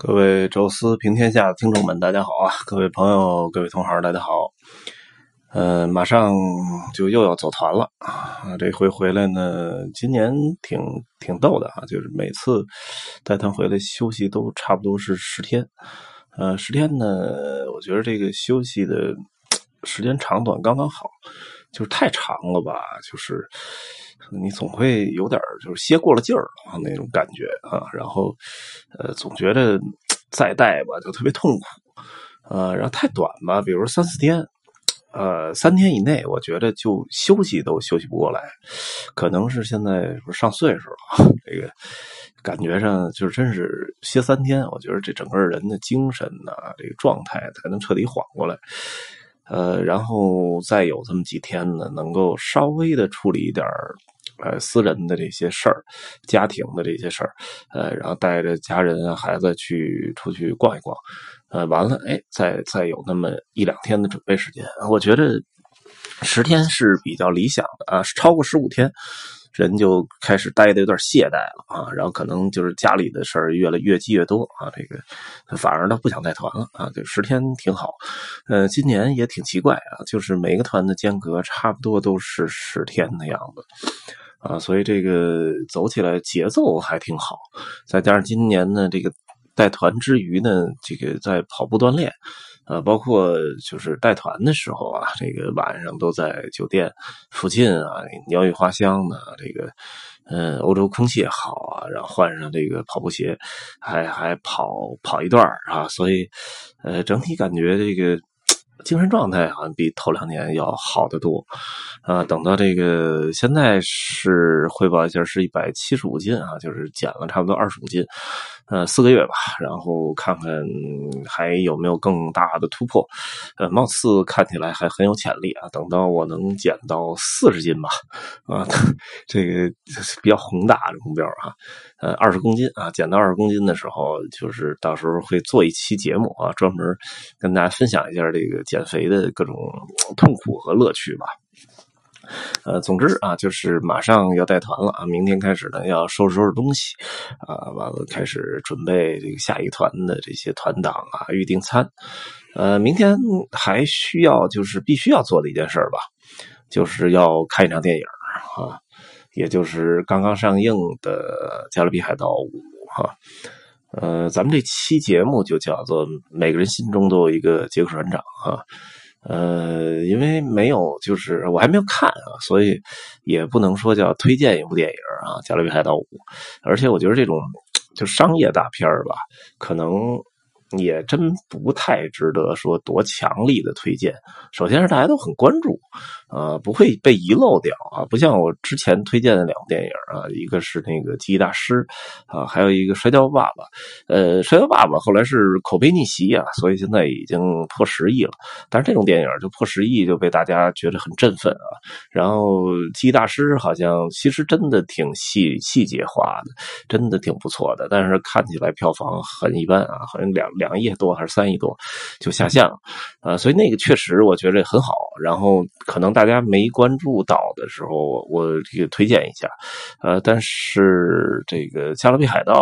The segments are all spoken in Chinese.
各位宙斯平天下的听众们，大家好啊！各位朋友、各位同行，大家好。呃，马上就又要走团了啊！这回回来呢，今年挺挺逗的啊，就是每次带团回来休息都差不多是十天。呃，十天呢，我觉得这个休息的时间长短刚刚好，就是太长了吧，就是你总会有点就是歇过了劲儿啊那种感觉啊，然后呃，总觉得再带吧就特别痛苦，呃，然后太短吧，比如三四天，呃，三天以内，我觉得就休息都休息不过来，可能是现在上岁数了，这个。感觉上就是真是歇三天，我觉得这整个人的精神呐，这个状态才能彻底缓过来。呃，然后再有这么几天呢，能够稍微的处理一点呃私人的这些事儿、家庭的这些事儿，呃，然后带着家人啊、孩子去出去逛一逛，呃，完了，哎，再再有那么一两天的准备时间，我觉得十天是比较理想的啊，超过十五天。人就开始待的有点懈怠了啊，然后可能就是家里的事儿越来越积越多啊，这个反而呢不想带团了啊，就十天挺好。呃，今年也挺奇怪啊，就是每个团的间隔差不多都是十天的样子啊，所以这个走起来节奏还挺好。再加上今年呢，这个带团之余呢，这个在跑步锻炼。呃，包括就是带团的时候啊，这个晚上都在酒店附近啊，鸟语花香的这个，嗯，欧洲空气也好啊，然后换上这个跑步鞋，还还跑跑一段啊，所以，呃，整体感觉这个。精神状态好像比头两年要好得多，啊，等到这个现在是汇报一下，是一百七十五斤啊，就是减了差不多二十五斤，呃，四个月吧，然后看看还有没有更大的突破，呃，貌似看起来还很有潜力啊。等到我能减到四十斤吧，啊，这个比较宏大的目标啊，呃，二十公斤啊，减到二十公斤的时候，就是到时候会做一期节目啊，专门跟大家分享一下这个。减肥的各种痛苦和乐趣吧，呃，总之啊，就是马上要带团了啊，明天开始呢要收拾收拾东西啊，完了开始准备这个下一团的这些团党啊，预订餐。呃，明天还需要就是必须要做的一件事吧，就是要看一场电影啊，也就是刚刚上映的《加勒比海盗五》哈。呃，咱们这期节目就叫做“每个人心中都有一个杰克船长”啊。呃，因为没有，就是我还没有看啊，所以也不能说叫推荐一部电影啊，《加勒比海盗五》。而且我觉得这种就商业大片吧，可能。也真不太值得说多强力的推荐。首先是大家都很关注，呃，不会被遗漏掉啊，不像我之前推荐的两部电影啊，一个是那个《记忆大师》啊，还有一个《摔跤爸爸》。呃，《摔跤爸爸》后来是口碑逆袭啊，所以现在已经破十亿了。但是这种电影就破十亿就被大家觉得很振奋啊。然后《记忆大师》好像其实真的挺细细节化的，真的挺不错的，但是看起来票房很一般啊，好像两。两亿多还是三亿多，就下线了，啊，所以那个确实我觉得很好。然后可能大家没关注到的时候，我这个推荐一下，呃，但是这个《加勒比海盗》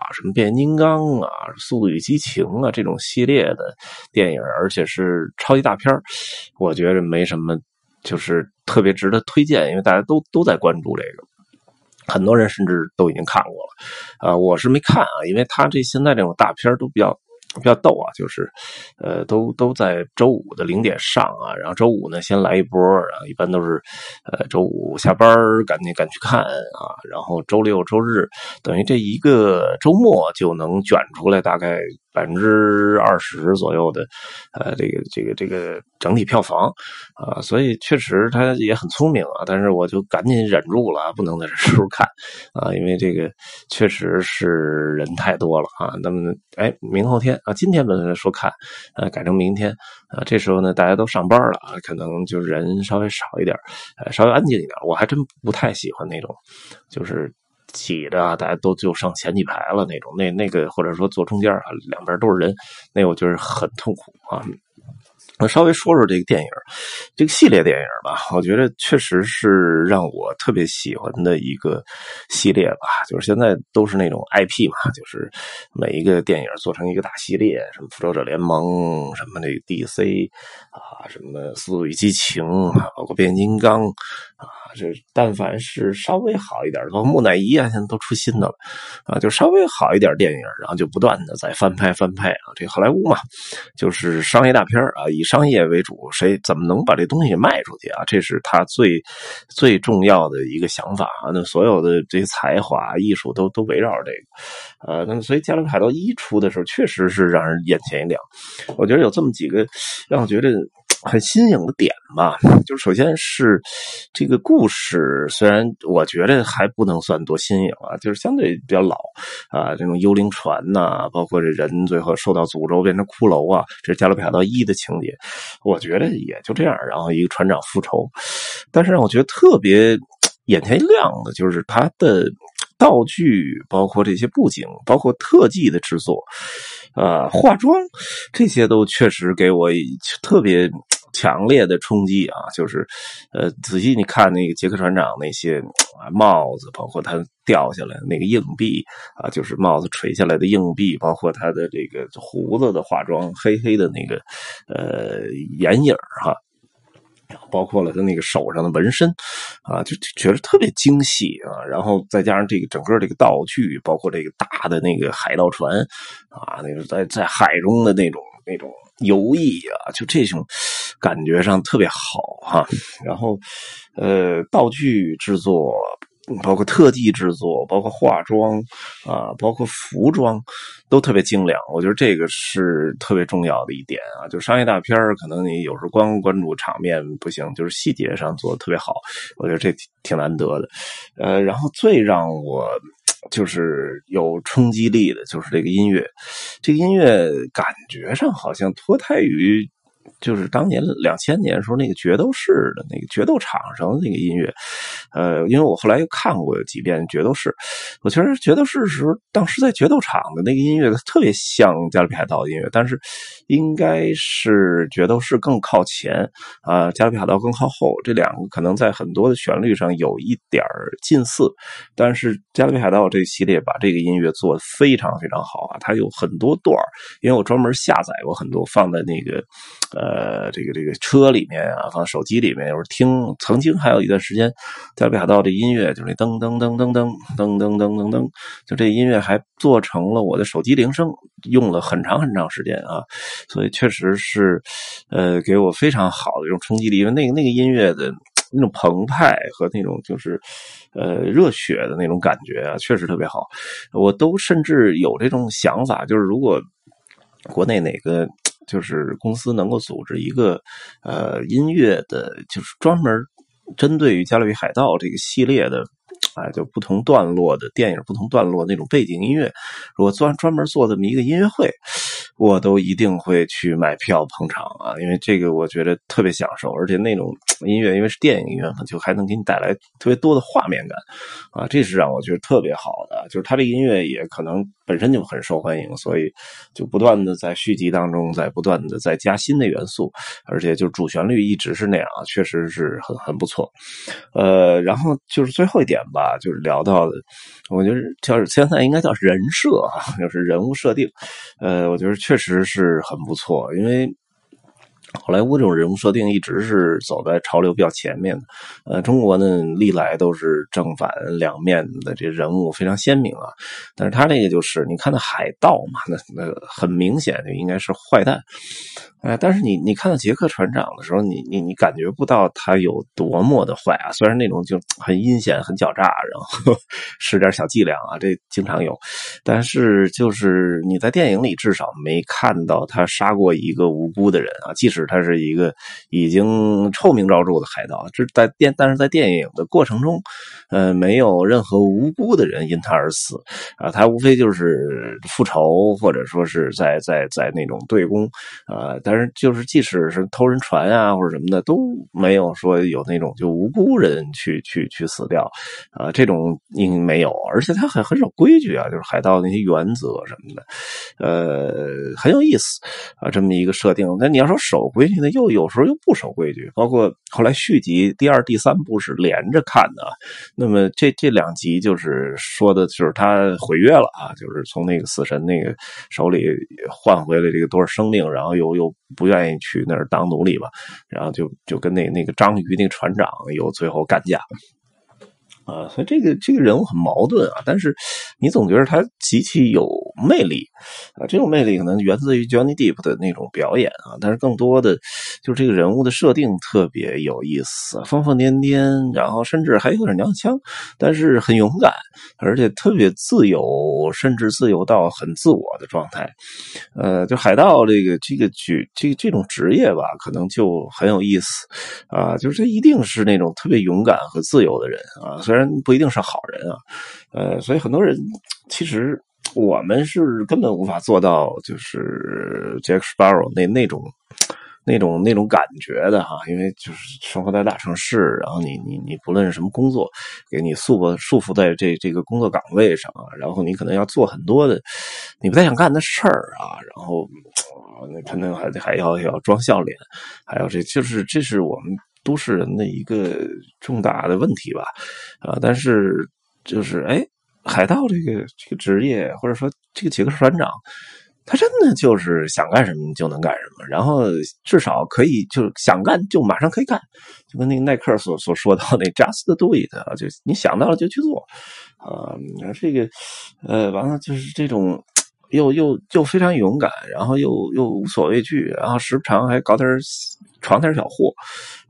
啊，什么《变形金刚》啊，《速度与激情》啊这种系列的电影，而且是超级大片我觉得没什么，就是特别值得推荐，因为大家都都在关注这个。很多人甚至都已经看过了，啊，我是没看啊，因为他这现在这种大片都比较。比较逗啊，就是，呃，都都在周五的零点上啊，然后周五呢先来一波，然后一般都是，呃，周五下班赶紧赶去看啊，然后周六周日等于这一个周末就能卷出来大概。百分之二十左右的，呃，这个这个这个整体票房啊，所以确实他也很聪明啊。但是我就赶紧忍住了，不能在这时候看啊，因为这个确实是人太多了啊。那么，哎，明后天啊，今天本来说看，呃，改成明天啊，这时候呢，大家都上班了啊，可能就人稍微少一点，呃，稍微安静一点。我还真不太喜欢那种，就是。挤的，大家都就上前几排了那种，那那个或者说坐中间啊，两边都是人，那我觉得很痛苦啊。我稍微说说这个电影，这个系列电影吧，我觉得确实是让我特别喜欢的一个系列吧。就是现在都是那种 IP 嘛，就是每一个电影做成一个大系列，什么复仇者联盟，什么那个 DC 啊，什么速度与激情，包括变形金刚啊。这但凡是稍微好一点的，木乃伊啊，现在都出新的了啊，就稍微好一点电影，然后就不断的在翻拍翻拍啊。这好莱坞嘛，就是商业大片啊，以商业为主，谁怎么能把这东西卖出去啊？这是他最最重要的一个想法啊。那所有的这些才华、艺术都都围绕着这个，呃，那么所以《加勒比海盗一》出的时候，确实是让人眼前一亮。我觉得有这么几个让我觉得。很新颖的点吧，就是首先是这个故事，虽然我觉得还不能算多新颖啊，就是相对比较老啊，这种幽灵船呐，包括这人最后受到诅咒变成骷髅啊，这是《加勒比海盗一》的情节，我觉得也就这样。然后一个船长复仇，但是让我觉得特别眼前一亮的，就是他的道具，包括这些布景，包括特技的制作，啊，化妆这些都确实给我特别。强烈的冲击啊！就是，呃，仔细你看那个杰克船长那些帽子，包括他掉下来那个硬币啊，就是帽子垂下来的硬币，包括他的这个胡子的化妆，黑黑的那个呃眼影哈，包括了他那个手上的纹身啊，就觉得特别精细啊。然后再加上这个整个这个道具，包括这个大的那个海盗船啊，那个在在海中的那种那种。游艺啊，就这种感觉上特别好哈。然后，呃，道具制作，包括特技制作，包括化妆啊，包括服装，都特别精良。我觉得这个是特别重要的一点啊。就商业大片可能你有时候光关注场面不行，就是细节上做的特别好。我觉得这挺难得的。呃，然后最让我。就是有冲击力的，就是这个音乐，这个音乐感觉上好像脱胎于。就是当年两千年时候那个决斗士的那个决斗场上的那个音乐，呃，因为我后来又看过几遍决斗士，我觉得决斗士时候当时在决斗场的那个音乐特别像加勒比海盗的音乐，但是应该是决斗士更靠前啊，加勒比海盗更靠后，这两个可能在很多的旋律上有一点近似，但是加勒比海盗这个系列把这个音乐做的非常非常好啊，它有很多段因为我专门下载过很多放在那个。呃，这个这个车里面啊，放手机里面，有时候听。曾经还有一段时间，在北海道这音乐就是那噔噔噔噔噔噔噔噔噔噔，就这音乐还做成了我的手机铃声，用了很长很长时间啊。所以确实是，呃，给我非常好的一种冲击力，因为那个那个音乐的那种澎湃和那种就是，呃，热血的那种感觉啊，确实特别好。我都甚至有这种想法，就是如果国内哪个。就是公司能够组织一个，呃，音乐的，就是专门针对于《加勒比海盗》这个系列的。啊，就不同段落的电影，不同段落那种背景音乐，如果专专门做这么一个音乐会，我都一定会去买票捧场啊！因为这个我觉得特别享受，而且那种音乐，因为是电影音乐，就还能给你带来特别多的画面感啊！这是让我觉得特别好的，就是它这音乐也可能本身就很受欢迎，所以就不断的在续集当中，在不断的在加新的元素，而且就主旋律一直是那样，确实是很很不错。呃，然后就是最后一点吧。就是聊到的，我觉得叫现在应该叫人设啊，就是人物设定，呃，我觉得确实是很不错，因为。好莱坞这种人物设定一直是走在潮流比较前面的，呃，中国呢历来都是正反两面的这人物非常鲜明啊，但是他这个就是你看那海盗嘛，那那很明显就应该是坏蛋，哎，但是你你看到杰克船长的时候，你你你感觉不到他有多么的坏啊，虽然那种就很阴险、很狡诈，然后 使点小伎俩啊，这经常有，但是就是你在电影里至少没看到他杀过一个无辜的人啊，即使。他是一个已经臭名昭著的海盗，这在电，但是在电影的过程中，呃，没有任何无辜的人因他而死。啊，他无非就是复仇，或者说是在在在那种对攻啊，但是就是即使是偷人船啊或者什么的，都没有说有那种就无辜人去去去死掉。啊，这种应没有，而且他很很少规矩啊，就是海盗那些原则什么的，呃，很有意思啊，这么一个设定。那你要说守规矩呢，又有时候又不守规矩。包括后来续集第二、第三部是连着看的，那么这这两集就是说的就是他毁约了啊，就是从那个死神那个手里换回了这个多少生命，然后又又不愿意去那儿当奴隶吧，然后就就跟那那个章鱼那个船长又最后干架。啊，所以这个这个人物很矛盾啊，但是你总觉得他极其有魅力啊，这种魅力可能源自于 Johnny Deep 的那种表演啊，但是更多的就是这个人物的设定特别有意思，疯疯癫癫，然后甚至还有点娘腔，但是很勇敢，而且特别自由，甚至自由到很自我的状态。呃，就海盗这个这个举这这种职业吧，可能就很有意思啊，就是这一定是那种特别勇敢和自由的人啊，所以。虽然不一定是好人啊，呃，所以很多人其实我们是根本无法做到，就是 Jack Sparrow 那那种那种那种感觉的哈，因为就是生活在大城市，然后你你你不论是什么工作，给你束缚束缚在这这个工作岗位上，然后你可能要做很多的你不太想干的事儿啊，然后那可能还还要要装笑脸，还有这就是这是我们。都市人的一个重大的问题吧，啊，但是就是哎，海盗这个这个职业，或者说这个杰克船长，他真的就是想干什么就能干什么，然后至少可以就想干就马上可以干，就跟那个耐克所所说到那 “just do it”，就你想到了就去做，啊，这个呃，完了就是这种。又又又非常勇敢，然后又又无所畏惧，然后时常还搞点闯点小祸，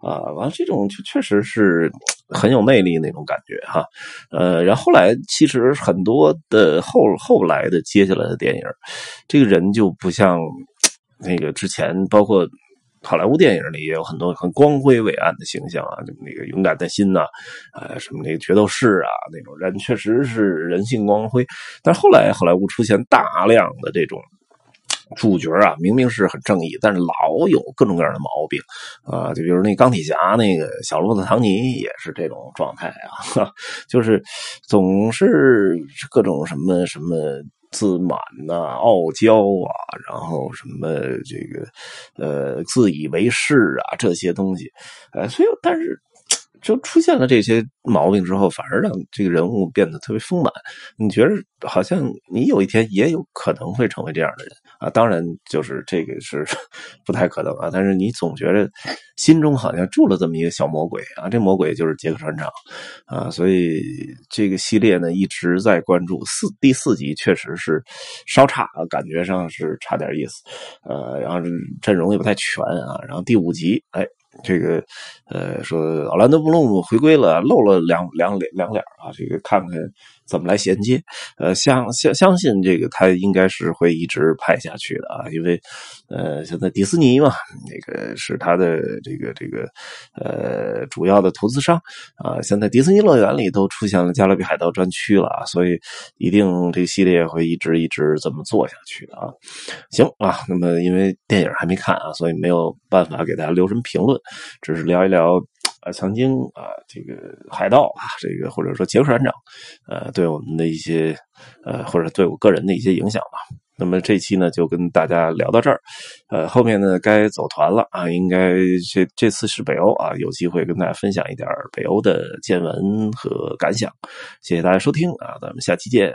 啊，完了这种就确实是很有魅力那种感觉哈，呃，然后来其实很多的后后来的接下来的电影，这个人就不像那个之前包括。好莱坞电影里也有很多很光辉伟岸的形象啊，那个勇敢的心呐，啊，什么那个决斗士啊，那种人确实是人性光辉。但后来好莱坞出现大量的这种主角啊，明明是很正义，但是老有各种各样的毛病啊，就比如那钢铁侠那个小罗伯特·唐尼也是这种状态啊，就是总是各种什么什么。自满呐，傲娇啊，然后什么这个，呃，自以为是啊，这些东西，呃，所以但是。就出现了这些毛病之后，反而让这个人物变得特别丰满。你觉得好像你有一天也有可能会成为这样的人啊？当然，就是这个是 不太可能啊。但是你总觉得心中好像住了这么一个小魔鬼啊，这魔鬼就是杰克船长啊。所以这个系列呢一直在关注四第四集，确实是稍差啊，感觉上是差点意思。呃，然后阵容也不太全啊。然后第五集，哎。这个，呃，说奥兰多·布鲁姆回归了，露了两两脸两脸啊，这个看看。怎么来衔接？呃，相相相信这个他应该是会一直拍下去的啊，因为呃，现在迪士尼嘛，那个是他的这个这个呃主要的投资商啊。现在迪士尼乐园里都出现了加勒比海盗专区了啊，所以一定这个系列会一直一直这么做下去的啊。行啊，那么因为电影还没看啊，所以没有办法给大家留什么评论，只是聊一聊。啊，曾经啊，这个海盗啊，这个或者说杰克船长，呃，对我们的一些呃，或者对我个人的一些影响吧。那么这期呢，就跟大家聊到这儿，呃，后面呢该走团了啊，应该这这次是北欧啊，有机会跟大家分享一点北欧的见闻和感想。谢谢大家收听啊，咱们下期见。